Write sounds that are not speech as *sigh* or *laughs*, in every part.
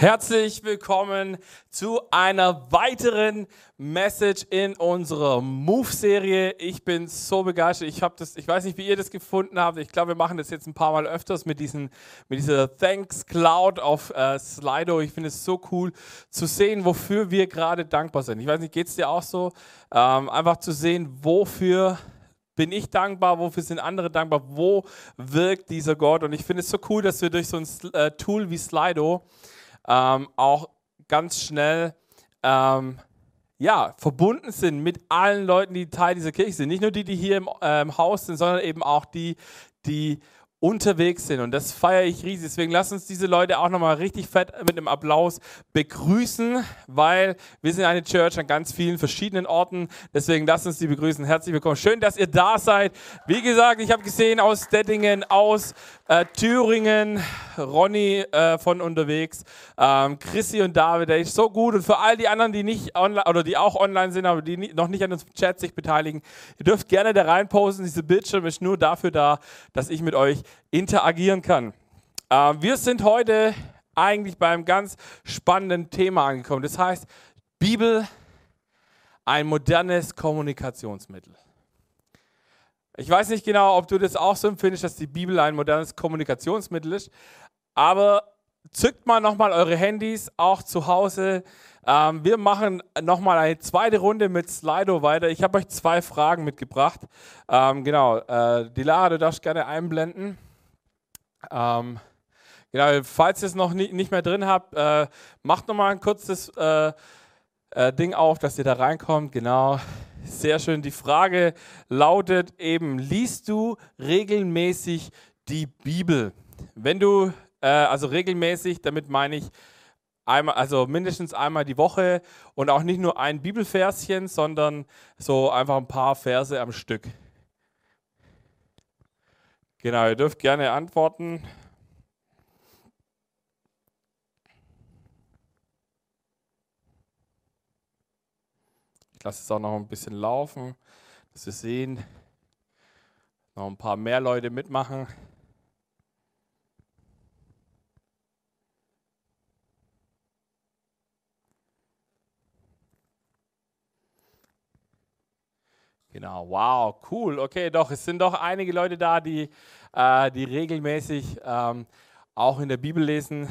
Herzlich willkommen zu einer weiteren Message in unserer Move-Serie. Ich bin so begeistert. Ich das, ich weiß nicht, wie ihr das gefunden habt. Ich glaube, wir machen das jetzt ein paar Mal öfters mit, diesen, mit dieser Thanks Cloud auf äh, Slido. Ich finde es so cool zu sehen, wofür wir gerade dankbar sind. Ich weiß nicht, geht es dir auch so? Ähm, einfach zu sehen, wofür bin ich dankbar, wofür sind andere dankbar, wo wirkt dieser Gott. Und ich finde es so cool, dass wir durch so ein äh, Tool wie Slido ähm, auch ganz schnell ähm, ja, verbunden sind mit allen Leuten, die Teil dieser Kirche sind. Nicht nur die, die hier im, äh, im Haus sind, sondern eben auch die, die unterwegs sind. Und das feiere ich riesig. Deswegen lasst uns diese Leute auch nochmal richtig fett mit einem Applaus begrüßen, weil wir sind eine Church an ganz vielen verschiedenen Orten. Deswegen lasst uns die begrüßen. Herzlich willkommen. Schön, dass ihr da seid. Wie gesagt, ich habe gesehen aus Dettingen, aus äh, Thüringen, Ronny äh, von unterwegs, ähm, Chrissy und David, der ist so gut. Und für all die anderen, die nicht online oder die auch online sind, aber die nie, noch nicht an dem Chat sich beteiligen, ihr dürft gerne da reinposten. Diese Bildschirm ist nur dafür da, dass ich mit euch interagieren kann. Äh, wir sind heute eigentlich beim ganz spannenden Thema angekommen. Das heißt, Bibel, ein modernes Kommunikationsmittel. Ich weiß nicht genau, ob du das auch so empfindest, dass die Bibel ein modernes Kommunikationsmittel ist, aber zückt mal nochmal eure Handys, auch zu Hause. Ähm, wir machen nochmal eine zweite Runde mit Slido weiter. Ich habe euch zwei Fragen mitgebracht. Ähm, genau, äh, die Lara, du darfst gerne einblenden. Ähm, genau, falls ihr es noch nie, nicht mehr drin habt, äh, macht nochmal ein kurzes äh, äh, Ding auf, dass ihr da reinkommt. Genau, sehr schön. Die Frage lautet eben, liest du regelmäßig die Bibel? Wenn du, äh, also regelmäßig, damit meine ich, einmal, also mindestens einmal die Woche und auch nicht nur ein Bibelverschen, sondern so einfach ein paar Verse am Stück. Genau, ihr dürft gerne antworten. Ich lasse es auch noch ein bisschen laufen, dass wir sehen, noch ein paar mehr Leute mitmachen. Genau, wow, cool. Okay, doch, es sind doch einige Leute da, die, äh, die regelmäßig ähm, auch in der Bibel lesen.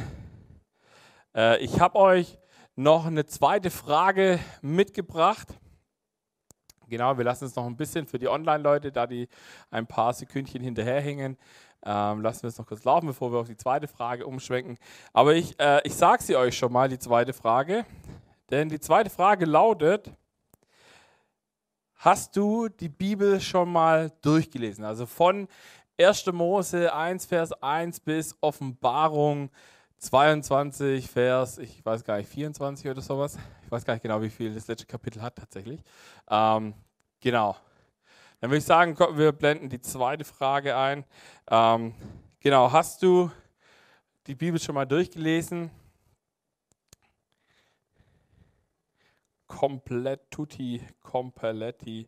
Äh, ich habe euch noch eine zweite Frage mitgebracht. Genau, wir lassen es noch ein bisschen für die Online-Leute, da die ein paar Sekündchen hinterherhängen. Ähm, lassen wir es noch kurz laufen, bevor wir auf die zweite Frage umschwenken. Aber ich, äh, ich sage sie euch schon mal, die zweite Frage. Denn die zweite Frage lautet, Hast du die Bibel schon mal durchgelesen? Also von 1. Mose 1, Vers 1 bis Offenbarung 22, Vers, ich weiß gar nicht, 24 oder sowas. Ich weiß gar nicht genau, wie viel das letzte Kapitel hat tatsächlich. Ähm, genau. Dann würde ich sagen, wir blenden die zweite Frage ein. Ähm, genau, hast du die Bibel schon mal durchgelesen? komplett tutti completti.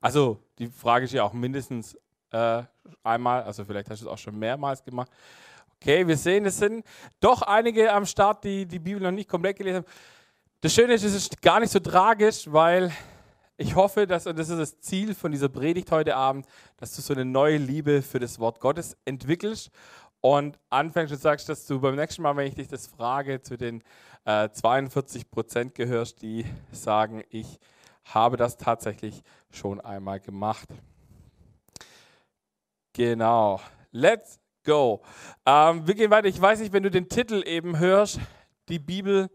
Also die Frage ist ja auch mindestens äh, einmal, also vielleicht hast du es auch schon mehrmals gemacht. Okay, wir sehen, es sind doch einige am Start, die die Bibel noch nicht komplett gelesen haben. Das Schöne ist, es ist gar nicht so tragisch, weil ich hoffe, dass, und das ist das Ziel von dieser Predigt heute Abend, dass du so eine neue Liebe für das Wort Gottes entwickelst und anfängst und sagst, dass du beim nächsten Mal, wenn ich dich das frage, zu den äh, 42 Prozent gehörst, die sagen, ich habe das tatsächlich schon einmal gemacht. Genau. Let's go. Ähm, wir gehen weiter. Ich weiß nicht, wenn du den Titel eben hörst, die Bibel,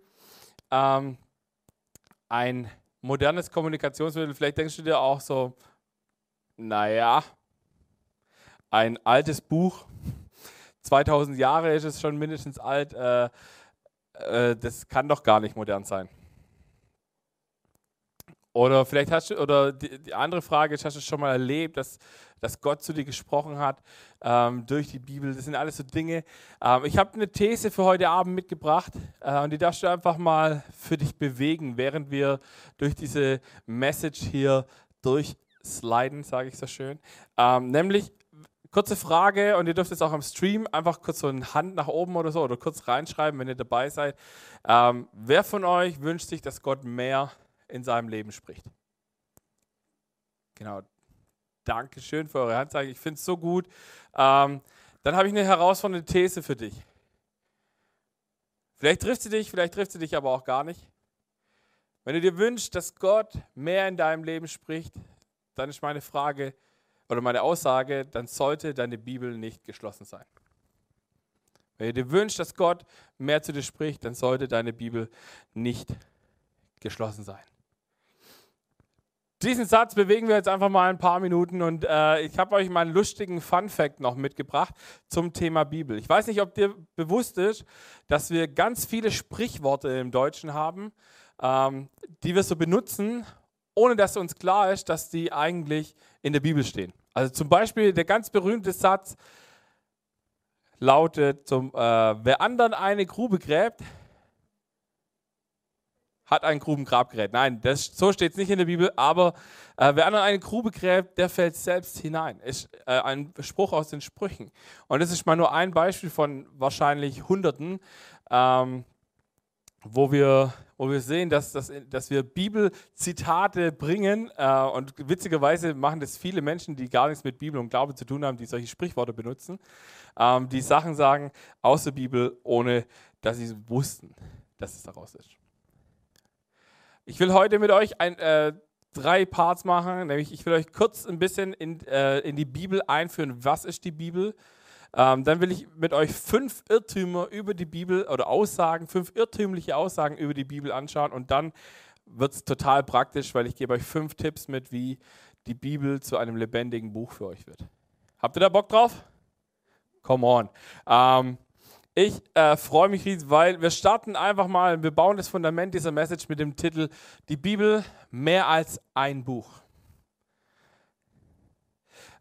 ähm, ein modernes Kommunikationsmittel, vielleicht denkst du dir auch so, naja, ein altes Buch 2000 Jahre ist es schon mindestens alt. Äh, äh, das kann doch gar nicht modern sein. Oder vielleicht hast du, oder die, die, andere Frage ist, hast du schon mal erlebt, dass, dass Gott zu dir gesprochen hat ähm, durch die Bibel? Das sind alles so Dinge. Ähm, ich habe eine These für heute Abend mitgebracht äh, und die darfst du einfach mal für dich bewegen, während wir durch diese Message hier durchsliden, sage ich so schön. Ähm, nämlich, kurze Frage und ihr dürft jetzt auch am Stream einfach kurz so eine Hand nach oben oder so oder kurz reinschreiben, wenn ihr dabei seid. Ähm, wer von euch wünscht sich, dass Gott mehr in seinem Leben spricht? Genau. Dankeschön für eure Handzeichen. Ich finde es so gut. Ähm, dann habe ich eine herausfordernde These für dich. Vielleicht trifft sie dich, vielleicht trifft sie dich aber auch gar nicht. Wenn du dir wünschst, dass Gott mehr in deinem Leben spricht, dann ist meine Frage oder meine Aussage, dann sollte deine Bibel nicht geschlossen sein. Wenn du dir wünschst, dass Gott mehr zu dir spricht, dann sollte deine Bibel nicht geschlossen sein. Diesen Satz bewegen wir jetzt einfach mal ein paar Minuten und äh, ich habe euch mal einen lustigen Fun Fact noch mitgebracht zum Thema Bibel. Ich weiß nicht, ob dir bewusst ist, dass wir ganz viele Sprichworte im Deutschen haben, ähm, die wir so benutzen, ohne dass uns klar ist, dass die eigentlich in der Bibel stehen. Also zum Beispiel der ganz berühmte Satz lautet, zum, äh, wer anderen eine Grube gräbt, hat ein Grubengrabgerät. Nein, das, so steht es nicht in der Bibel, aber äh, wer anderen eine Grube gräbt, der fällt selbst hinein. Ist äh, ein Spruch aus den Sprüchen. Und das ist mal nur ein Beispiel von wahrscheinlich Hunderten, ähm, wo wir, wo wir sehen, dass, dass, dass wir Bibelzitate bringen. Äh, und witzigerweise machen das viele Menschen, die gar nichts mit Bibel und Glaube zu tun haben, die solche Sprichworte benutzen, ähm, die Sachen sagen aus der Bibel, ohne dass sie wussten, dass es daraus ist. Ich will heute mit euch ein, äh, drei Parts machen, nämlich ich will euch kurz ein bisschen in, äh, in die Bibel einführen. Was ist die Bibel? Ähm, dann will ich mit euch fünf Irrtümer über die Bibel oder Aussagen, fünf irrtümliche Aussagen über die Bibel anschauen und dann wird es total praktisch, weil ich gebe euch fünf Tipps mit, wie die Bibel zu einem lebendigen Buch für euch wird. Habt ihr da Bock drauf? Come on. Ähm, ich äh, freue mich riesig, weil wir starten einfach mal, wir bauen das Fundament dieser Message mit dem Titel Die Bibel mehr als ein Buch.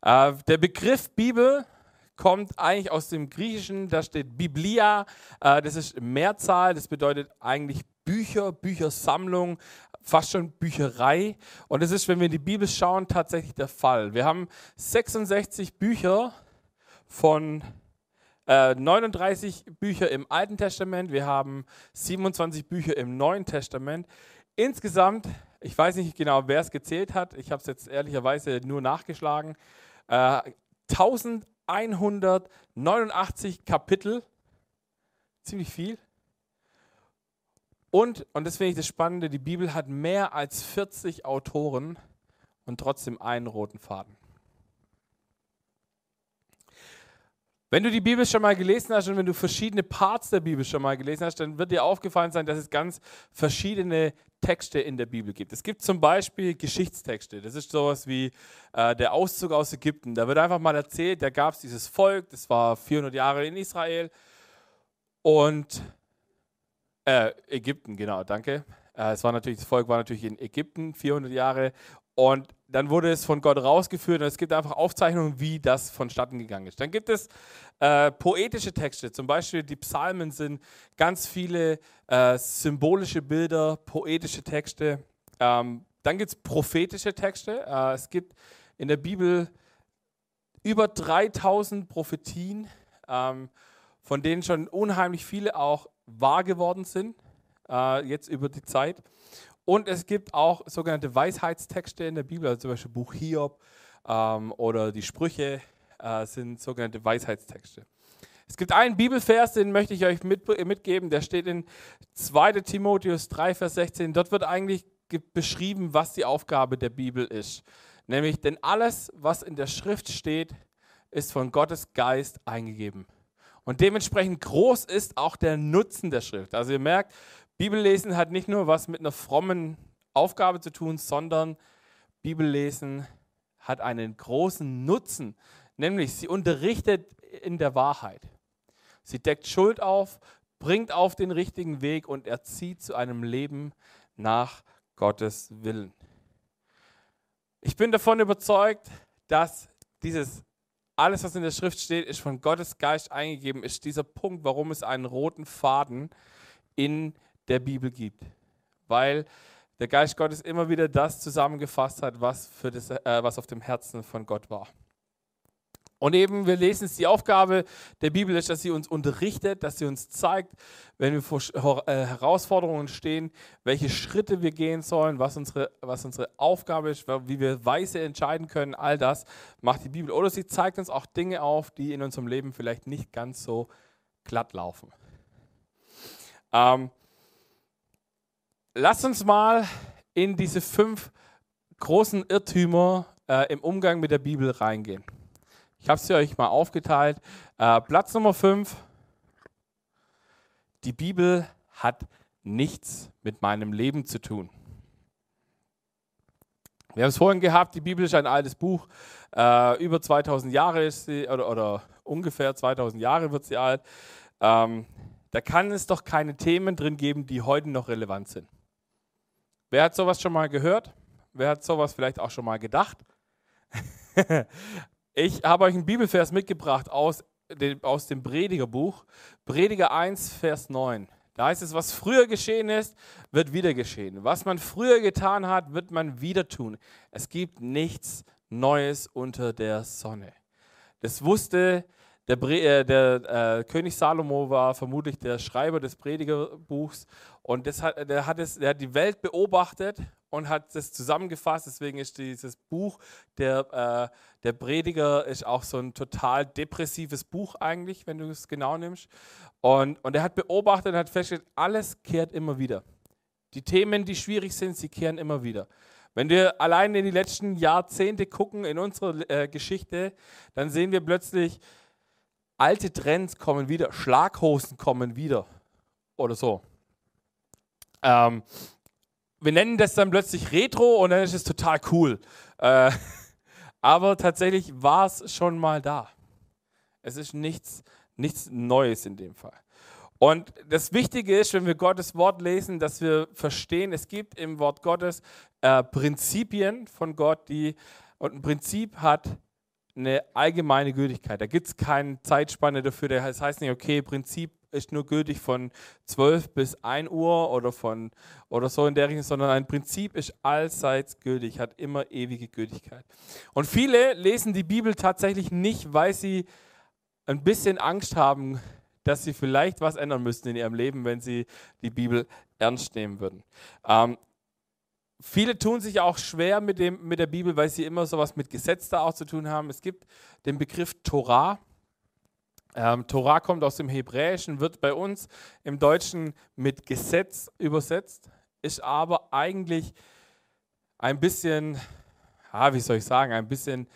Äh, der Begriff Bibel kommt eigentlich aus dem Griechischen, da steht Biblia, äh, das ist Mehrzahl, das bedeutet eigentlich Bücher, Büchersammlung, fast schon Bücherei. Und das ist, wenn wir in die Bibel schauen, tatsächlich der Fall. Wir haben 66 Bücher von 39 äh, Bücher im Alten Testament, wir haben 27 Bücher im Neuen Testament. Insgesamt, ich weiß nicht genau, wer es gezählt hat, ich habe es jetzt ehrlicherweise nur nachgeschlagen, äh, 1000 189 Kapitel, ziemlich viel. Und, und das finde ich das Spannende, die Bibel hat mehr als 40 Autoren und trotzdem einen roten Faden. Wenn du die Bibel schon mal gelesen hast und wenn du verschiedene Parts der Bibel schon mal gelesen hast, dann wird dir aufgefallen sein, dass es ganz verschiedene Texte in der Bibel gibt. Es gibt zum Beispiel Geschichtstexte. Das ist sowas wie äh, der Auszug aus Ägypten. Da wird einfach mal erzählt, da gab es dieses Volk, das war 400 Jahre in Israel und äh, Ägypten, genau, danke. Äh, es war natürlich, das Volk war natürlich in Ägypten 400 Jahre und dann wurde es von Gott rausgeführt und es gibt einfach Aufzeichnungen, wie das vonstatten gegangen ist. Dann gibt es äh, poetische Texte, zum Beispiel die Psalmen sind ganz viele äh, symbolische Bilder, poetische Texte. Ähm, dann gibt es prophetische Texte. Äh, es gibt in der Bibel über 3000 Prophetien, ähm, von denen schon unheimlich viele auch wahr geworden sind, äh, jetzt über die Zeit. Und es gibt auch sogenannte Weisheitstexte in der Bibel, also zum Beispiel Buch Hiob ähm, oder die Sprüche äh, sind sogenannte Weisheitstexte. Es gibt einen Bibelvers, den möchte ich euch mit, mitgeben, der steht in 2 Timotheus 3, Vers 16. Dort wird eigentlich beschrieben, was die Aufgabe der Bibel ist. Nämlich, denn alles, was in der Schrift steht, ist von Gottes Geist eingegeben. Und dementsprechend groß ist auch der Nutzen der Schrift. Also ihr merkt, Bibellesen hat nicht nur was mit einer frommen Aufgabe zu tun, sondern Bibellesen hat einen großen Nutzen, nämlich sie unterrichtet in der Wahrheit. Sie deckt Schuld auf, bringt auf den richtigen Weg und erzieht zu einem Leben nach Gottes Willen. Ich bin davon überzeugt, dass dieses alles, was in der Schrift steht, ist von Gottes Geist eingegeben, ist dieser Punkt, warum es einen roten Faden in der Bibel gibt. Weil der Geist Gottes immer wieder das zusammengefasst hat, was, für das, äh, was auf dem Herzen von Gott war. Und eben, wir lesen es, die Aufgabe der Bibel ist, dass sie uns unterrichtet, dass sie uns zeigt, wenn wir vor äh, Herausforderungen stehen, welche Schritte wir gehen sollen, was unsere, was unsere Aufgabe ist, wie wir weise entscheiden können. All das macht die Bibel. Oder sie zeigt uns auch Dinge auf, die in unserem Leben vielleicht nicht ganz so glatt laufen. Ähm, lasst uns mal in diese fünf großen Irrtümer äh, im Umgang mit der Bibel reingehen. Ich habe es euch mal aufgeteilt. Äh, Platz Nummer 5. Die Bibel hat nichts mit meinem Leben zu tun. Wir haben es vorhin gehabt, die Bibel ist ein altes Buch. Äh, über 2000 Jahre ist sie, oder, oder, ungefähr 2000 Jahre wird sie alt. Ähm, da kann es doch keine Themen drin geben, die heute noch relevant sind. Wer hat sowas schon mal gehört? Wer hat sowas vielleicht auch schon mal gedacht? *laughs* Ich habe euch einen Bibelvers mitgebracht aus dem, aus dem Predigerbuch, Prediger 1, Vers 9. Da heißt es, was früher geschehen ist, wird wieder geschehen. Was man früher getan hat, wird man wieder tun. Es gibt nichts Neues unter der Sonne. Das wusste der, äh, der äh, König Salomo, war vermutlich der Schreiber des Predigerbuchs und das hat, der, hat es, der hat die Welt beobachtet und hat das zusammengefasst. Deswegen ist dieses Buch, der, äh, der Prediger, ist auch so ein total depressives Buch eigentlich, wenn du es genau nimmst. Und, und er hat beobachtet und hat festgestellt, alles kehrt immer wieder. Die Themen, die schwierig sind, sie kehren immer wieder. Wenn wir allein in die letzten Jahrzehnte gucken in unsere äh, Geschichte, dann sehen wir plötzlich, alte Trends kommen wieder, Schlaghosen kommen wieder oder so. Ähm, wir nennen das dann plötzlich Retro und dann ist es total cool. Äh, *laughs* aber tatsächlich war es schon mal da. Es ist nichts, nichts Neues in dem Fall. Und das Wichtige ist, wenn wir Gottes Wort lesen, dass wir verstehen, es gibt im Wort Gottes äh, Prinzipien von Gott, die und ein Prinzip hat eine allgemeine Gültigkeit. Da gibt es keine Zeitspanne dafür. Das heißt nicht, okay, Prinzip ist nur gültig von 12 bis 1 Uhr oder, von, oder so in der Richtung, sondern ein Prinzip ist allseits gültig, hat immer ewige Gültigkeit. Und viele lesen die Bibel tatsächlich nicht, weil sie ein bisschen Angst haben, dass sie vielleicht was ändern müssten in ihrem Leben, wenn sie die Bibel ernst nehmen würden. Ähm, viele tun sich auch schwer mit, dem, mit der Bibel, weil sie immer sowas mit Gesetz da auch zu tun haben. Es gibt den Begriff Torah. Ähm, Torah kommt aus dem Hebräischen, wird bei uns im Deutschen mit Gesetz übersetzt, ist aber eigentlich ein bisschen, ah, wie soll ich sagen, ein bisschen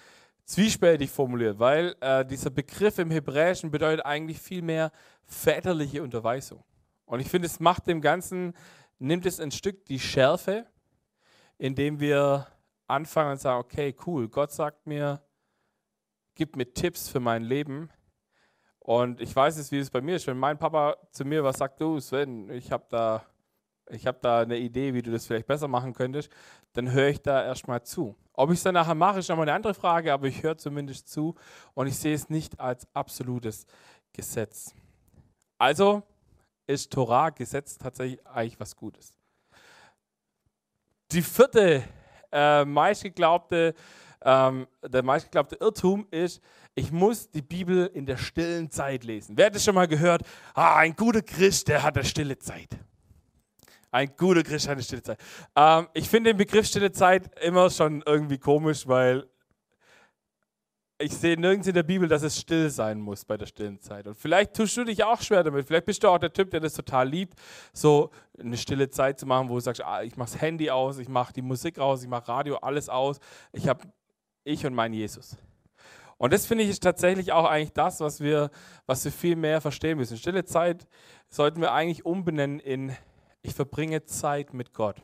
zwiespältig formuliert, weil äh, dieser Begriff im Hebräischen bedeutet eigentlich viel mehr väterliche Unterweisung. Und ich finde, es macht dem Ganzen, nimmt es ein Stück die Schärfe, indem wir anfangen und sagen, okay, cool, Gott sagt mir, gib mir Tipps für mein Leben und ich weiß jetzt, wie es bei mir ist. Wenn mein Papa zu mir was sagt, du Sven, ich habe da, hab da eine Idee, wie du das vielleicht besser machen könntest, dann höre ich da erstmal zu. Ob ich es dann nachher mache, ist nochmal eine andere Frage, aber ich höre zumindest zu und ich sehe es nicht als absolutes Gesetz. Also ist Torah, Gesetz tatsächlich eigentlich was Gutes. Die vierte äh, meistgeglaubte, ähm, der meistgeglaubte Irrtum ist, ich muss die Bibel in der stillen Zeit lesen. Wer hat das schon mal gehört? Ah, ein guter Christ, der hat eine stille Zeit. Ein guter Christ hat eine stille Zeit. Ähm, ich finde den Begriff stille Zeit immer schon irgendwie komisch, weil ich sehe nirgends in der Bibel, dass es still sein muss bei der stillen Zeit. Und vielleicht tust du dich auch schwer damit. Vielleicht bist du auch der Typ, der das total liebt, so eine stille Zeit zu machen, wo du sagst, ah, ich mache das Handy aus, ich mache die Musik aus, ich mache Radio, alles aus. Ich habe ich und mein Jesus. Und das finde ich ist tatsächlich auch eigentlich das, was wir, was wir viel mehr verstehen müssen. Stille Zeit sollten wir eigentlich umbenennen in ich verbringe Zeit mit Gott.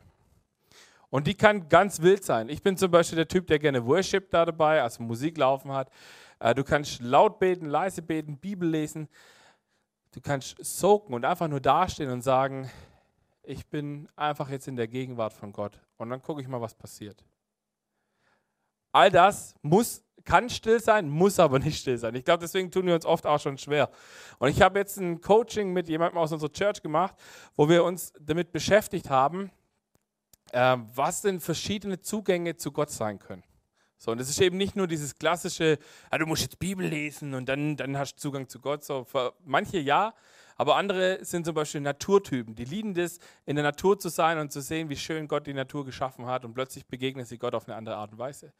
Und die kann ganz wild sein. Ich bin zum Beispiel der Typ, der gerne Worship da dabei, also Musik laufen hat. Äh, du kannst laut beten, leise beten, Bibel lesen. Du kannst soaken und einfach nur dastehen und sagen, ich bin einfach jetzt in der Gegenwart von Gott. Und dann gucke ich mal, was passiert. All das muss kann still sein, muss aber nicht still sein. Ich glaube, deswegen tun wir uns oft auch schon schwer. Und ich habe jetzt ein Coaching mit jemandem aus unserer Church gemacht, wo wir uns damit beschäftigt haben, äh, was denn verschiedene Zugänge zu Gott sein können. So, und es ist eben nicht nur dieses klassische, ah, du musst jetzt Bibel lesen und dann, dann hast du Zugang zu Gott. So, manche ja, aber andere sind zum Beispiel Naturtypen. Die lieben das, in der Natur zu sein und zu sehen, wie schön Gott die Natur geschaffen hat und plötzlich begegnen sie Gott auf eine andere Art und Weise.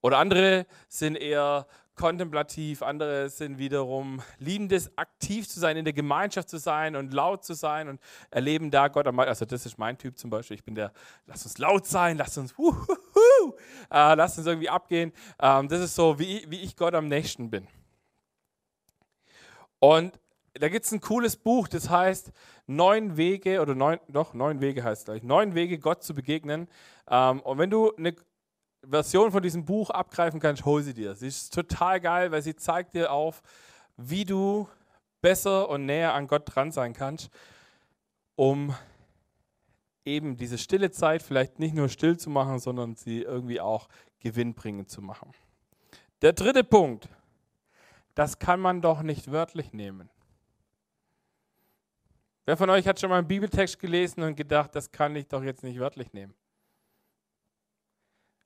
Oder andere sind eher kontemplativ, andere sind wiederum liebendes, aktiv zu sein, in der Gemeinschaft zu sein und laut zu sein und erleben da Gott. Also das ist mein Typ zum Beispiel. Ich bin der, lass uns laut sein, lass uns, wuhuhu, äh, lass uns irgendwie abgehen. Ähm, das ist so, wie, wie ich Gott am nächsten bin. Und da gibt es ein cooles Buch, das heißt Neun Wege, oder neun, doch, neun Wege heißt es gleich, neun Wege, Gott zu begegnen. Ähm, und wenn du eine Version von diesem Buch abgreifen kannst, hol sie dir. Sie ist total geil, weil sie zeigt dir auf, wie du besser und näher an Gott dran sein kannst, um eben diese stille Zeit vielleicht nicht nur still zu machen, sondern sie irgendwie auch gewinnbringend zu machen. Der dritte Punkt, das kann man doch nicht wörtlich nehmen. Wer von euch hat schon mal einen Bibeltext gelesen und gedacht, das kann ich doch jetzt nicht wörtlich nehmen?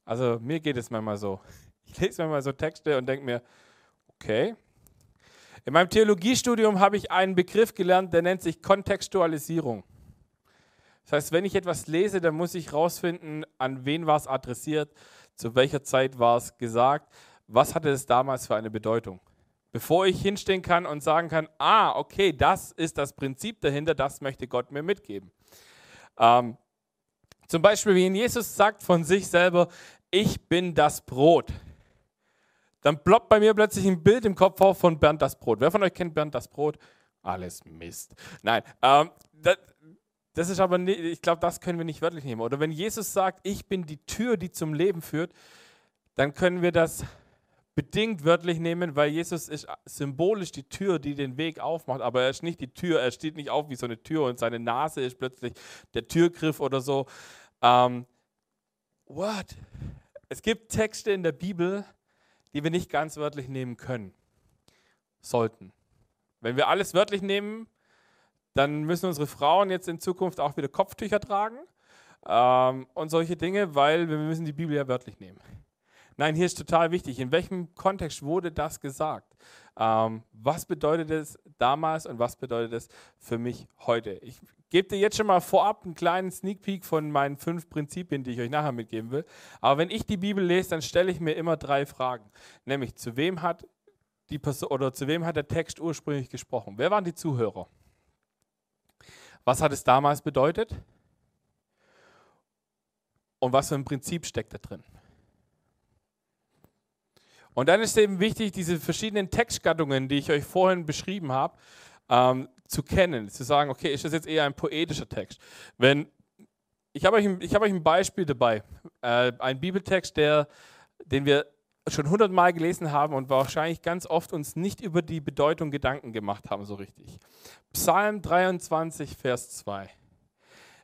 Also mir geht es manchmal so. Ich lese manchmal so Texte und denke mir, okay. In meinem Theologiestudium habe ich einen Begriff gelernt, der nennt sich Kontextualisierung. Das heißt, wenn ich etwas lese, dann muss ich herausfinden, an wen war es adressiert, zu welcher Zeit war es gesagt, was hatte es damals für eine Bedeutung. Bevor ich hinstehen kann und sagen kann, ah, okay, das ist das Prinzip dahinter, das möchte Gott mir mitgeben. Ähm, zum Beispiel, wie Jesus sagt von sich selber, ich bin das Brot. Dann ploppt bei mir plötzlich ein Bild im Kopf auf von Bernd das Brot. Wer von euch kennt Bernd das Brot? Alles Mist. Nein, ähm, das, das ist aber, nicht, ich glaube, das können wir nicht wörtlich nehmen. Oder wenn Jesus sagt, ich bin die Tür, die zum Leben führt, dann können wir das bedingt wörtlich nehmen, weil Jesus ist symbolisch die Tür, die den Weg aufmacht, aber er ist nicht die Tür, er steht nicht auf wie so eine Tür und seine Nase ist plötzlich der Türgriff oder so. Ähm, what? Es gibt Texte in der Bibel, die wir nicht ganz wörtlich nehmen können, sollten. Wenn wir alles wörtlich nehmen, dann müssen unsere Frauen jetzt in Zukunft auch wieder Kopftücher tragen ähm, und solche Dinge, weil wir müssen die Bibel ja wörtlich nehmen. Nein, hier ist total wichtig. In welchem Kontext wurde das gesagt? Ähm, was bedeutet es damals und was bedeutet es für mich heute? Ich gebe dir jetzt schon mal vorab einen kleinen Sneak Peek von meinen fünf Prinzipien, die ich euch nachher mitgeben will. Aber wenn ich die Bibel lese, dann stelle ich mir immer drei Fragen. Nämlich, zu wem hat die Person oder zu wem hat der Text ursprünglich gesprochen? Wer waren die Zuhörer? Was hat es damals bedeutet? Und was für ein Prinzip steckt da drin? Und dann ist eben wichtig, diese verschiedenen Textgattungen, die ich euch vorhin beschrieben habe, ähm, zu kennen. Zu sagen, okay, ist das jetzt eher ein poetischer Text? Wenn, ich habe euch, hab euch ein Beispiel dabei. Äh, ein Bibeltext, der, den wir schon hundertmal gelesen haben und wahrscheinlich ganz oft uns nicht über die Bedeutung Gedanken gemacht haben, so richtig. Psalm 23, Vers 2.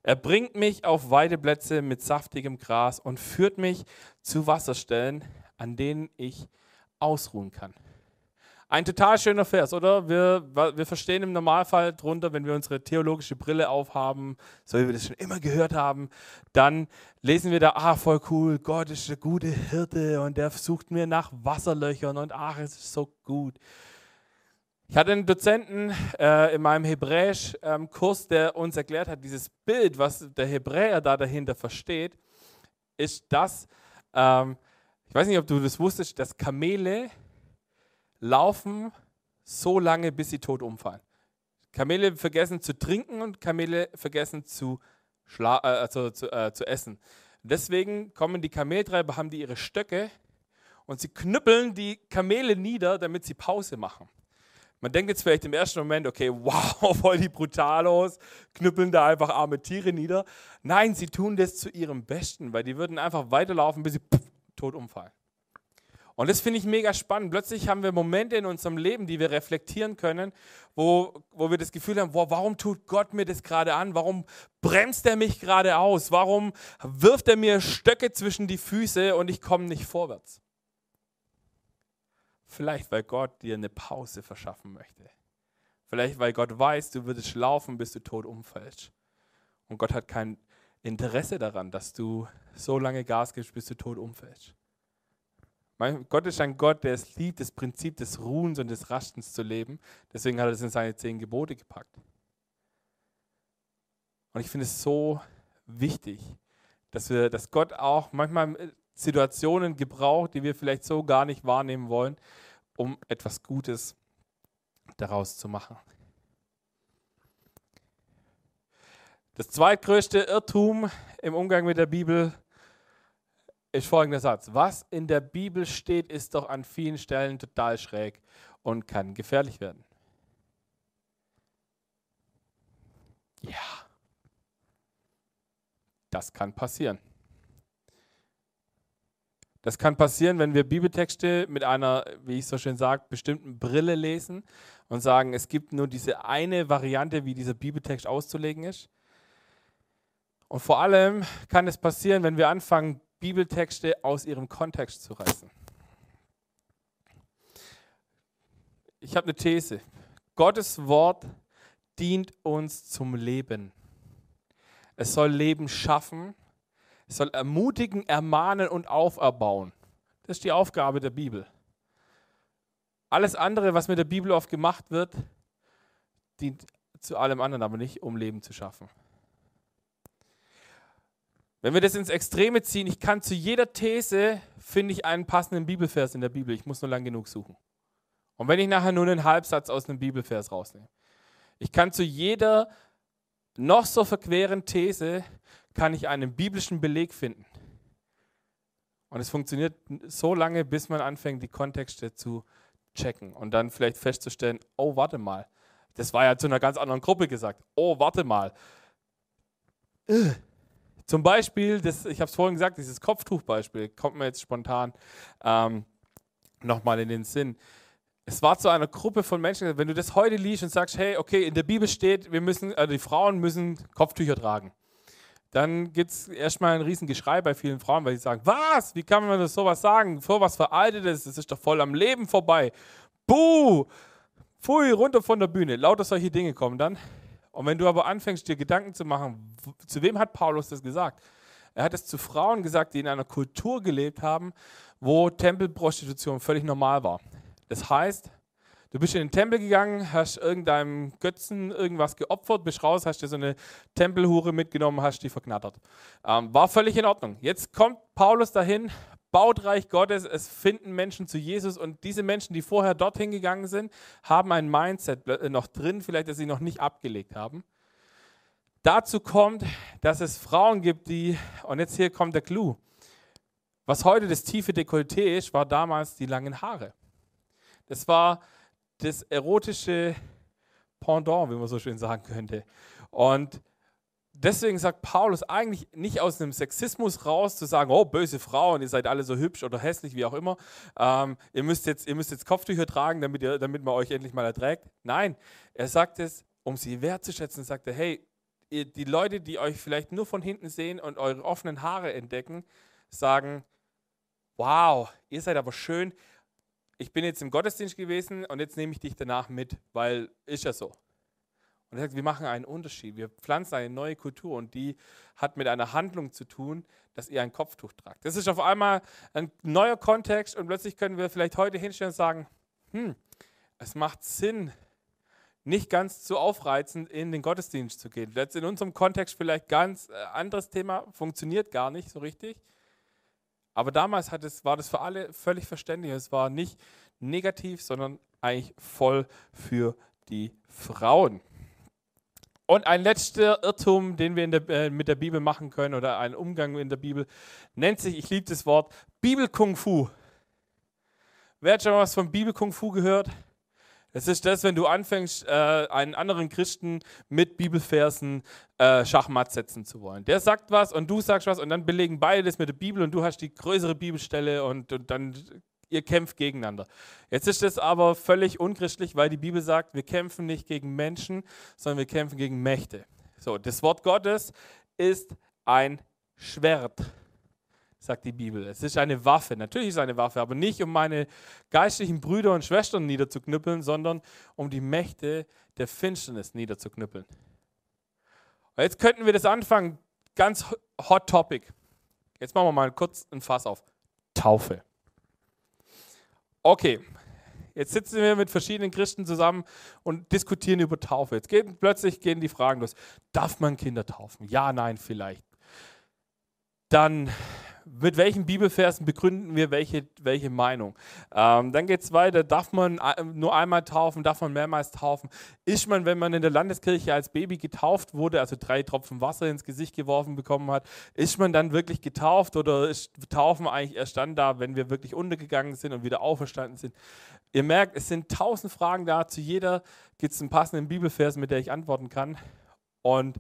Er bringt mich auf Weideplätze mit saftigem Gras und führt mich zu Wasserstellen, an denen ich ausruhen kann. Ein total schöner Vers, oder? Wir, wir verstehen im Normalfall drunter, wenn wir unsere theologische Brille aufhaben, so wie wir das schon immer gehört haben, dann lesen wir da, ah, voll cool, Gott ist der gute Hirte und der sucht mir nach Wasserlöchern und ach, es ist so gut. Ich hatte einen Dozenten äh, in meinem Hebräisch-Kurs, ähm, der uns erklärt hat, dieses Bild, was der Hebräer da dahinter versteht, ist das, ähm, ich weiß nicht, ob du das wusstest, dass Kamele laufen so lange, bis sie tot umfallen. Kamele vergessen zu trinken und Kamele vergessen zu, schla äh, also zu, äh, zu essen. Deswegen kommen die Kameltreiber, haben die ihre Stöcke und sie knüppeln die Kamele nieder, damit sie Pause machen. Man denkt jetzt vielleicht im ersten Moment, okay, *laughs* wow, voll die Brutalos, knüppeln da einfach arme Tiere nieder. Nein, sie tun das zu ihrem Besten, weil die würden einfach weiterlaufen, bis sie pff, tot umfallen. Und das finde ich mega spannend. Plötzlich haben wir Momente in unserem Leben, die wir reflektieren können, wo, wo wir das Gefühl haben, boah, warum tut Gott mir das gerade an? Warum bremst er mich gerade aus? Warum wirft er mir Stöcke zwischen die Füße und ich komme nicht vorwärts? Vielleicht, weil Gott dir eine Pause verschaffen möchte. Vielleicht, weil Gott weiß, du würdest laufen, bis du tot umfällst. Und Gott hat kein Interesse daran, dass du so lange Gas gibst, bis du tot umfällst. Gott ist ein Gott, der es liebt, das Prinzip des Ruhens und des Rastens zu leben. Deswegen hat er es in seine zehn Gebote gepackt. Und ich finde es so wichtig, dass wir, dass Gott auch manchmal Situationen gebraucht, die wir vielleicht so gar nicht wahrnehmen wollen, um etwas Gutes daraus zu machen. Das zweitgrößte Irrtum im Umgang mit der Bibel ist folgender Satz. Was in der Bibel steht, ist doch an vielen Stellen total schräg und kann gefährlich werden. Ja, das kann passieren. Das kann passieren, wenn wir Bibeltexte mit einer, wie ich so schön sage, bestimmten Brille lesen und sagen, es gibt nur diese eine Variante, wie dieser Bibeltext auszulegen ist. Und vor allem kann es passieren, wenn wir anfangen, Bibeltexte aus ihrem Kontext zu reißen. Ich habe eine These. Gottes Wort dient uns zum Leben. Es soll Leben schaffen es soll ermutigen, ermahnen und auferbauen. Das ist die Aufgabe der Bibel. Alles andere, was mit der Bibel oft gemacht wird, dient zu allem anderen, aber nicht, um Leben zu schaffen. Wenn wir das ins Extreme ziehen, ich kann zu jeder These, finde ich einen passenden Bibelvers in der Bibel. Ich muss nur lang genug suchen. Und wenn ich nachher nur einen Halbsatz aus einem Bibelvers rausnehme. Ich kann zu jeder noch so verqueren These kann ich einen biblischen Beleg finden. Und es funktioniert so lange, bis man anfängt, die Kontexte zu checken und dann vielleicht festzustellen, oh, warte mal, das war ja zu einer ganz anderen Gruppe gesagt. Oh, warte mal. Äh. Zum Beispiel, das, ich habe es vorhin gesagt, dieses Kopftuchbeispiel kommt mir jetzt spontan ähm, nochmal in den Sinn. Es war zu einer Gruppe von Menschen, wenn du das heute liest und sagst, hey, okay, in der Bibel steht, wir müssen, also die Frauen müssen Kopftücher tragen dann gibt es erstmal ein Riesengeschrei bei vielen Frauen, weil sie sagen, was, wie kann man das sowas sagen, so was Veraltetes, das ist doch voll am Leben vorbei. Buh, pfui, runter von der Bühne. Lauter solche Dinge kommen dann. Und wenn du aber anfängst, dir Gedanken zu machen, zu wem hat Paulus das gesagt? Er hat es zu Frauen gesagt, die in einer Kultur gelebt haben, wo Tempelprostitution völlig normal war. Das heißt, Du bist in den Tempel gegangen, hast irgendeinem Götzen irgendwas geopfert, bist raus, hast dir so eine Tempelhure mitgenommen, hast die verknattert. Ähm, war völlig in Ordnung. Jetzt kommt Paulus dahin, baut Reich Gottes, es finden Menschen zu Jesus und diese Menschen, die vorher dorthin gegangen sind, haben ein Mindset noch drin, vielleicht, das sie noch nicht abgelegt haben. Dazu kommt, dass es Frauen gibt, die, und jetzt hier kommt der Clou, was heute das tiefe Dekolleté ist, war damals die langen Haare. Das war das erotische Pendant, wie man so schön sagen könnte. Und deswegen sagt Paulus eigentlich nicht aus einem Sexismus raus zu sagen, oh, böse Frauen, ihr seid alle so hübsch oder hässlich, wie auch immer. Ähm, ihr, müsst jetzt, ihr müsst jetzt Kopftücher tragen, damit, ihr, damit man euch endlich mal erträgt. Nein, er sagt es, um sie wertzuschätzen, sagt er, hey, ihr, die Leute, die euch vielleicht nur von hinten sehen und eure offenen Haare entdecken, sagen, wow, ihr seid aber schön, ich bin jetzt im Gottesdienst gewesen und jetzt nehme ich dich danach mit, weil ist ja so. Und er sagt, wir machen einen Unterschied. Wir pflanzen eine neue Kultur und die hat mit einer Handlung zu tun, dass ihr ein Kopftuch tragt. Das ist auf einmal ein neuer Kontext und plötzlich können wir vielleicht heute hinstellen und sagen, hm, es macht Sinn, nicht ganz zu aufreizend in den Gottesdienst zu gehen. Jetzt in unserem Kontext vielleicht ganz äh, anderes Thema, funktioniert gar nicht so richtig. Aber damals es, war das für alle völlig verständlich. Es war nicht negativ, sondern eigentlich voll für die Frauen. Und ein letzter Irrtum, den wir der, äh, mit der Bibel machen können oder ein Umgang in der Bibel, nennt sich, ich liebe das Wort, Bibel-Kung-Fu. Wer hat schon was von Bibel-Kung-Fu gehört? Es ist das, wenn du anfängst, äh, einen anderen Christen mit Bibelversen äh, Schachmatt setzen zu wollen. Der sagt was und du sagst was und dann belegen beide das mit der Bibel und du hast die größere Bibelstelle und, und dann ihr kämpft gegeneinander. Jetzt ist das aber völlig unchristlich, weil die Bibel sagt, wir kämpfen nicht gegen Menschen, sondern wir kämpfen gegen Mächte. So, das Wort Gottes ist ein Schwert sagt die Bibel. Es ist eine Waffe, natürlich ist es eine Waffe, aber nicht um meine geistlichen Brüder und Schwestern niederzuknüppeln, sondern um die Mächte der Finsternis niederzuknüppeln. Und jetzt könnten wir das anfangen, ganz hot topic. Jetzt machen wir mal kurz ein Fass auf. Taufe. Okay, jetzt sitzen wir mit verschiedenen Christen zusammen und diskutieren über Taufe. Jetzt gehen, plötzlich gehen die Fragen los. Darf man Kinder taufen? Ja, nein, vielleicht. Dann mit welchen Bibelversen begründen wir welche, welche Meinung? Ähm, dann geht es weiter, darf man äh, nur einmal taufen, darf man mehrmals taufen? Ist man, wenn man in der Landeskirche als Baby getauft wurde, also drei Tropfen Wasser ins Gesicht geworfen bekommen hat, ist man dann wirklich getauft oder ist Taufen eigentlich erst dann da, wenn wir wirklich untergegangen sind und wieder auferstanden sind? Ihr merkt, es sind tausend Fragen da, zu jeder gibt es einen passenden Bibelvers, mit der ich antworten kann. Und,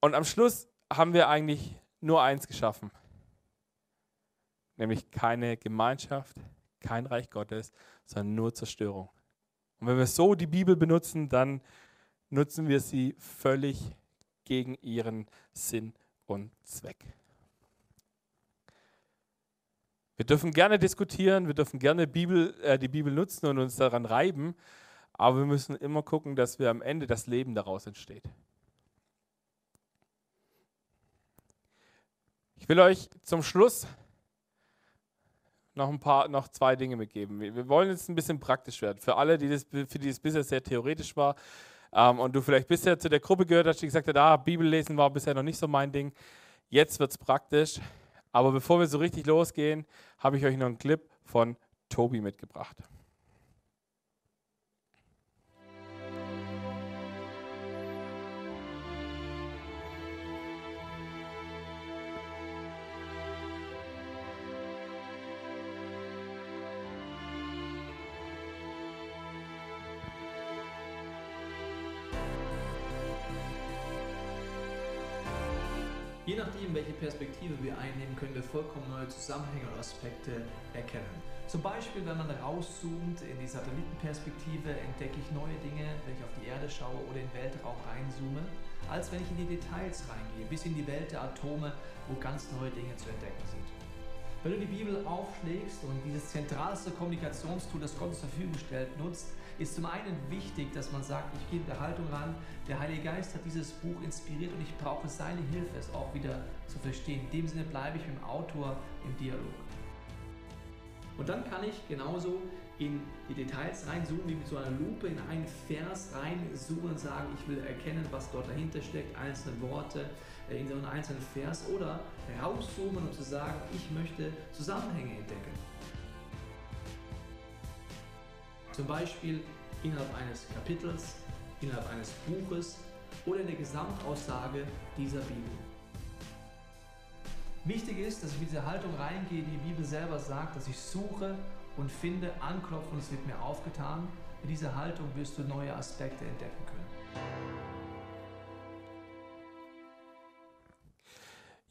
und am Schluss haben wir eigentlich nur eins geschaffen, nämlich keine Gemeinschaft, kein Reich Gottes, sondern nur Zerstörung. Und wenn wir so die Bibel benutzen, dann nutzen wir sie völlig gegen ihren Sinn und Zweck. Wir dürfen gerne diskutieren, wir dürfen gerne Bibel, äh, die Bibel nutzen und uns daran reiben, aber wir müssen immer gucken, dass wir am Ende das Leben daraus entsteht. Ich will euch zum Schluss noch ein paar, noch zwei Dinge mitgeben. Wir wollen jetzt ein bisschen praktisch werden. Für alle, die das, für die es bisher sehr theoretisch war ähm, und du vielleicht bisher zu der Gruppe gehört hast, die gesagt hat, ah, Bibellesen war bisher noch nicht so mein Ding. Jetzt wird es praktisch. Aber bevor wir so richtig losgehen, habe ich euch noch einen Clip von Tobi mitgebracht. Welche Perspektive wir einnehmen, können wir vollkommen neue Zusammenhänge und Aspekte erkennen. Zum Beispiel, wenn man rauszoomt in die Satellitenperspektive, entdecke ich neue Dinge, wenn ich auf die Erde schaue oder in den Weltraum reinzoome, als wenn ich in die Details reingehe, bis in die Welt der Atome, wo ganz neue Dinge zu entdecken sind. Wenn du die Bibel aufschlägst und dieses zentralste Kommunikationstool, das Gott zur Verfügung stellt, nutzt, ist zum einen wichtig, dass man sagt, ich gehe in der Haltung ran, der Heilige Geist hat dieses Buch inspiriert und ich brauche seine Hilfe, es auch wieder zu verstehen. In dem Sinne bleibe ich mit dem Autor im Dialog. Und dann kann ich genauso in die Details reinzoomen, wie mit so einer Lupe in einen Vers reinzoomen und sagen, ich will erkennen, was dort dahinter steckt, einzelne Worte äh, in so einem einzelnen Vers oder rauszoomen und zu sagen, ich möchte Zusammenhänge entdecken. Zum Beispiel innerhalb eines Kapitels, innerhalb eines Buches oder in der Gesamtaussage dieser Bibel. Wichtig ist, dass ich mit dieser Haltung reingehe, die die Bibel selber sagt, dass ich suche und finde, anklopfe und es wird mir aufgetan. Mit dieser Haltung wirst du neue Aspekte entdecken können.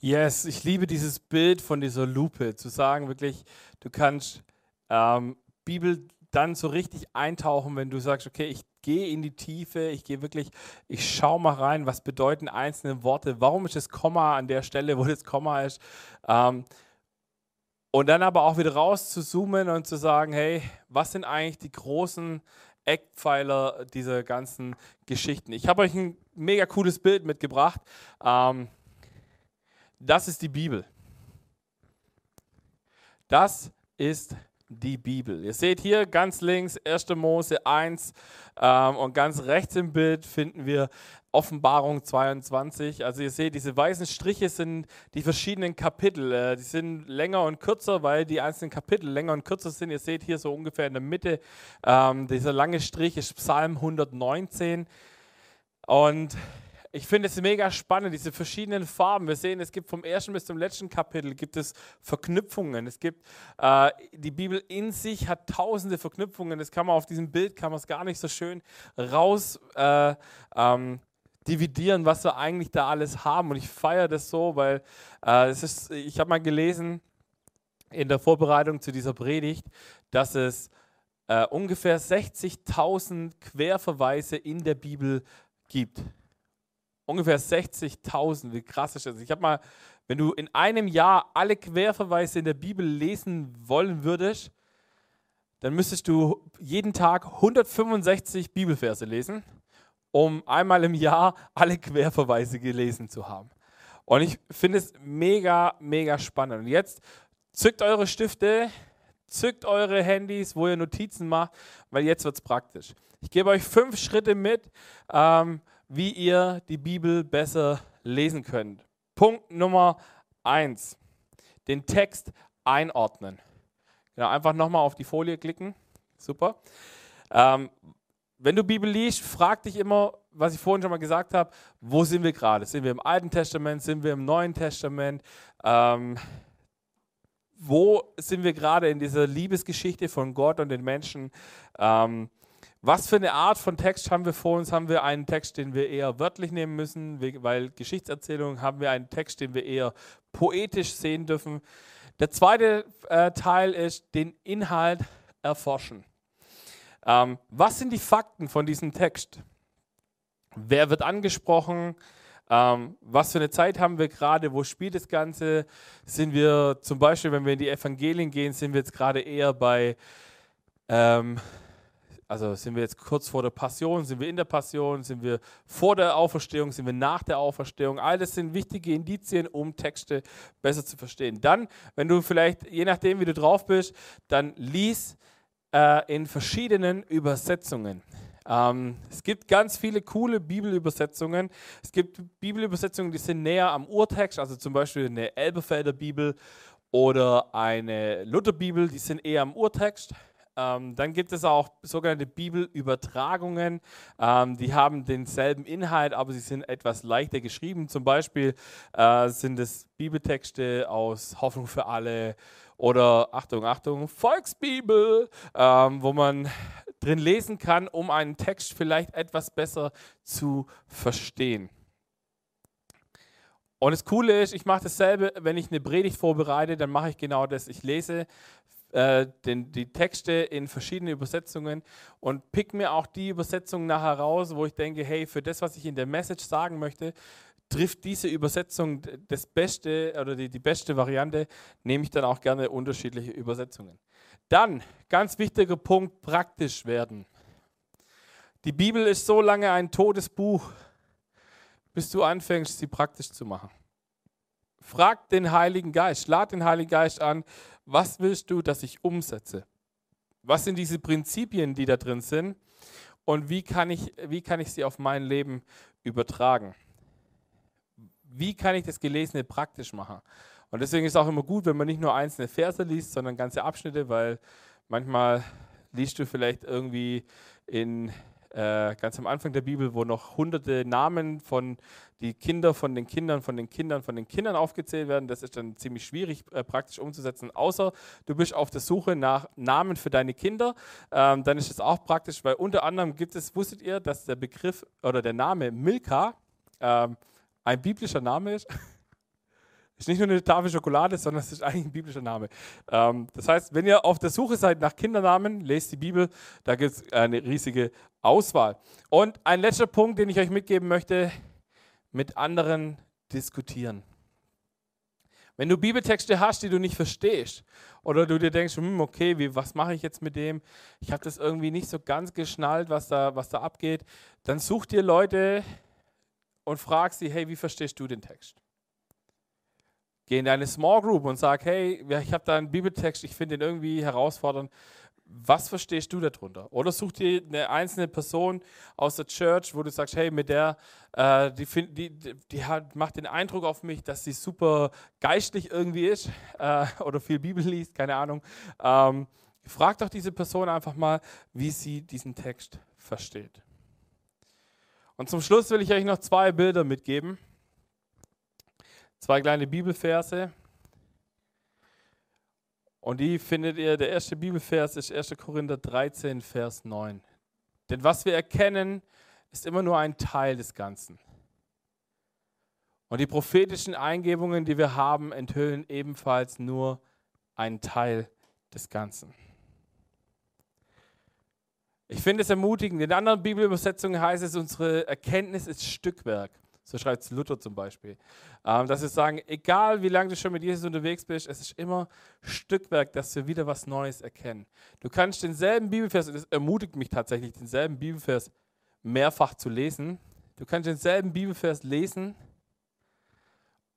Yes, ich liebe dieses Bild von dieser Lupe, zu sagen wirklich, du kannst ähm, Bibel dann so richtig eintauchen, wenn du sagst, okay, ich gehe in die Tiefe, ich gehe wirklich, ich schaue mal rein, was bedeuten einzelne Worte, warum ist das Komma an der Stelle, wo das Komma ist. Ähm, und dann aber auch wieder raus zu zoomen und zu sagen, hey, was sind eigentlich die großen Eckpfeiler dieser ganzen Geschichten? Ich habe euch ein mega cooles Bild mitgebracht. Ähm, das ist die Bibel. Das ist die Bibel. Ihr seht hier ganz links 1. Mose 1 ähm, und ganz rechts im Bild finden wir Offenbarung 22. Also ihr seht, diese weißen Striche sind die verschiedenen Kapitel. Äh, die sind länger und kürzer, weil die einzelnen Kapitel länger und kürzer sind. Ihr seht hier so ungefähr in der Mitte, ähm, dieser lange Strich ist Psalm 119. Und ich finde es mega spannend, diese verschiedenen Farben. Wir sehen, es gibt vom ersten bis zum letzten Kapitel gibt es Verknüpfungen. Es gibt äh, die Bibel in sich hat tausende Verknüpfungen. Das kann man auf diesem Bild kann man es gar nicht so schön raus äh, ähm, dividieren, was wir eigentlich da alles haben. Und ich feiere das so, weil äh, es ist, ich habe mal gelesen in der Vorbereitung zu dieser Predigt, dass es äh, ungefähr 60.000 Querverweise in der Bibel gibt ungefähr 60.000. Wie krass ist das? Ich habe mal, wenn du in einem Jahr alle Querverweise in der Bibel lesen wollen würdest, dann müsstest du jeden Tag 165 Bibelverse lesen, um einmal im Jahr alle Querverweise gelesen zu haben. Und ich finde es mega, mega spannend. Und jetzt zückt eure Stifte, zückt eure Handys, wo ihr Notizen macht, weil jetzt wird es praktisch. Ich gebe euch fünf Schritte mit, ähm, wie ihr die Bibel besser lesen könnt. Punkt Nummer eins: Den Text einordnen. Genau, einfach nochmal auf die Folie klicken. Super. Ähm, wenn du Bibel liest, frag dich immer, was ich vorhin schon mal gesagt habe, wo sind wir gerade? Sind wir im Alten Testament? Sind wir im Neuen Testament? Ähm, wo sind wir gerade in dieser Liebesgeschichte von Gott und den Menschen? Ähm, was für eine Art von Text haben wir vor uns? Haben wir einen Text, den wir eher wörtlich nehmen müssen, weil Geschichtserzählung haben wir einen Text, den wir eher poetisch sehen dürfen. Der zweite äh, Teil ist den Inhalt erforschen. Ähm, was sind die Fakten von diesem Text? Wer wird angesprochen? Ähm, was für eine Zeit haben wir gerade? Wo spielt das Ganze? Sind wir zum Beispiel, wenn wir in die Evangelien gehen, sind wir jetzt gerade eher bei, ähm, also sind wir jetzt kurz vor der Passion, sind wir in der Passion, sind wir vor der Auferstehung, sind wir nach der Auferstehung? All das sind wichtige Indizien, um Texte besser zu verstehen. Dann, wenn du vielleicht, je nachdem, wie du drauf bist, dann lies äh, in verschiedenen Übersetzungen. Ähm, es gibt ganz viele coole Bibelübersetzungen. Es gibt Bibelübersetzungen, die sind näher am Urtext, also zum Beispiel eine Elberfelder Bibel oder eine Lutherbibel, die sind eher am Urtext. Ähm, dann gibt es auch sogenannte Bibelübertragungen. Ähm, die haben denselben Inhalt, aber sie sind etwas leichter geschrieben. Zum Beispiel äh, sind es Bibeltexte aus Hoffnung für alle oder Achtung, Achtung, Volksbibel, ähm, wo man drin lesen kann, um einen Text vielleicht etwas besser zu verstehen. Und das Coole ist, ich mache dasselbe, wenn ich eine Predigt vorbereite, dann mache ich genau das. Ich lese äh, den, die Texte in verschiedene Übersetzungen und pick mir auch die Übersetzung nachher raus, wo ich denke, hey, für das, was ich in der Message sagen möchte, trifft diese Übersetzung das Beste oder die, die beste Variante, nehme ich dann auch gerne unterschiedliche Übersetzungen. Dann, ganz wichtiger Punkt, praktisch werden. Die Bibel ist so lange ein totes Buch, bis du anfängst, sie praktisch zu machen. Frag den Heiligen Geist, lad den Heiligen Geist an, was willst du, dass ich umsetze? Was sind diese Prinzipien, die da drin sind? Und wie kann ich, wie kann ich sie auf mein Leben übertragen? wie kann ich das Gelesene praktisch machen? Und deswegen ist es auch immer gut, wenn man nicht nur einzelne Verse liest, sondern ganze Abschnitte, weil manchmal liest du vielleicht irgendwie in äh, ganz am Anfang der Bibel, wo noch hunderte Namen von die Kinder von den Kindern, von den Kindern, von den Kindern aufgezählt werden. Das ist dann ziemlich schwierig äh, praktisch umzusetzen. Außer du bist auf der Suche nach Namen für deine Kinder, ähm, dann ist es auch praktisch, weil unter anderem gibt es, wusstet ihr, dass der Begriff oder der Name Milka ähm, ein biblischer Name ist. *laughs* ist nicht nur eine Tafel Schokolade, sondern es ist eigentlich ein biblischer Name. Ähm, das heißt, wenn ihr auf der Suche seid nach Kindernamen, lest die Bibel, da gibt es eine riesige Auswahl. Und ein letzter Punkt, den ich euch mitgeben möchte, mit anderen diskutieren. Wenn du Bibeltexte hast, die du nicht verstehst, oder du dir denkst, hm, okay, wie, was mache ich jetzt mit dem? Ich habe das irgendwie nicht so ganz geschnallt, was da, was da abgeht, dann such dir Leute, und frag sie, hey, wie verstehst du den Text? Geh in deine Small Group und sag, hey, ich habe da einen Bibeltext, ich finde den irgendwie herausfordernd. Was verstehst du darunter? Oder such dir eine einzelne Person aus der Church, wo du sagst, hey, mit der, äh, die, die, die hat, macht den Eindruck auf mich, dass sie super geistlich irgendwie ist äh, oder viel Bibel liest, keine Ahnung. Ähm, frag doch diese Person einfach mal, wie sie diesen Text versteht. Und zum Schluss will ich euch noch zwei Bilder mitgeben. Zwei kleine Bibelverse. Und die findet ihr, der erste Bibelvers ist 1. Korinther 13, Vers 9. Denn was wir erkennen, ist immer nur ein Teil des Ganzen. Und die prophetischen Eingebungen, die wir haben, enthüllen ebenfalls nur einen Teil des Ganzen. Ich finde es ermutigend. In anderen Bibelübersetzungen heißt es, unsere Erkenntnis ist Stückwerk. So schreibt es Luther zum Beispiel. Ähm, dass wir sagen, egal wie lange du schon mit Jesus unterwegs bist, es ist immer Stückwerk, dass wir wieder was Neues erkennen. Du kannst denselben Bibelvers, und das ermutigt mich tatsächlich, denselben Bibelvers mehrfach zu lesen. Du kannst denselben Bibelvers lesen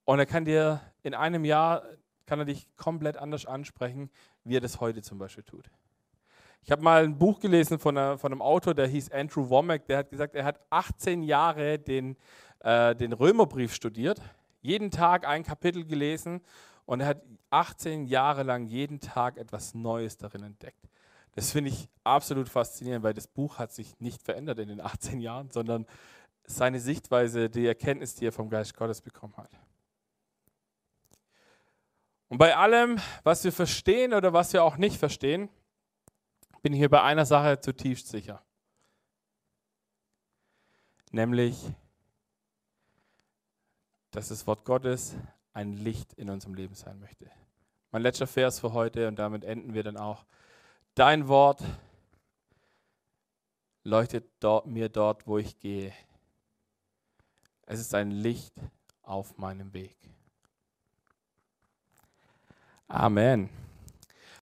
und er kann dir in einem Jahr, kann er dich komplett anders ansprechen, wie er das heute zum Beispiel tut. Ich habe mal ein Buch gelesen von, einer, von, einem Autor, der hieß Andrew Womack, der hat gesagt, er hat 18 Jahre den, äh, den Römerbrief studiert, jeden Tag ein Kapitel gelesen und er hat 18 Jahre lang jeden Tag etwas Neues darin entdeckt. Das finde ich absolut faszinierend, weil das Buch hat sich nicht verändert in den 18 Jahren, sondern seine Sichtweise, die Erkenntnis, die er vom Geist Gottes bekommen hat. Und bei allem, was wir verstehen oder was wir auch nicht verstehen, bin ich mir bei einer Sache zutiefst sicher. Nämlich, dass das Wort Gottes ein Licht in unserem Leben sein möchte. Mein letzter Vers für heute und damit enden wir dann auch. Dein Wort leuchtet dort, mir dort, wo ich gehe. Es ist ein Licht auf meinem Weg. Amen.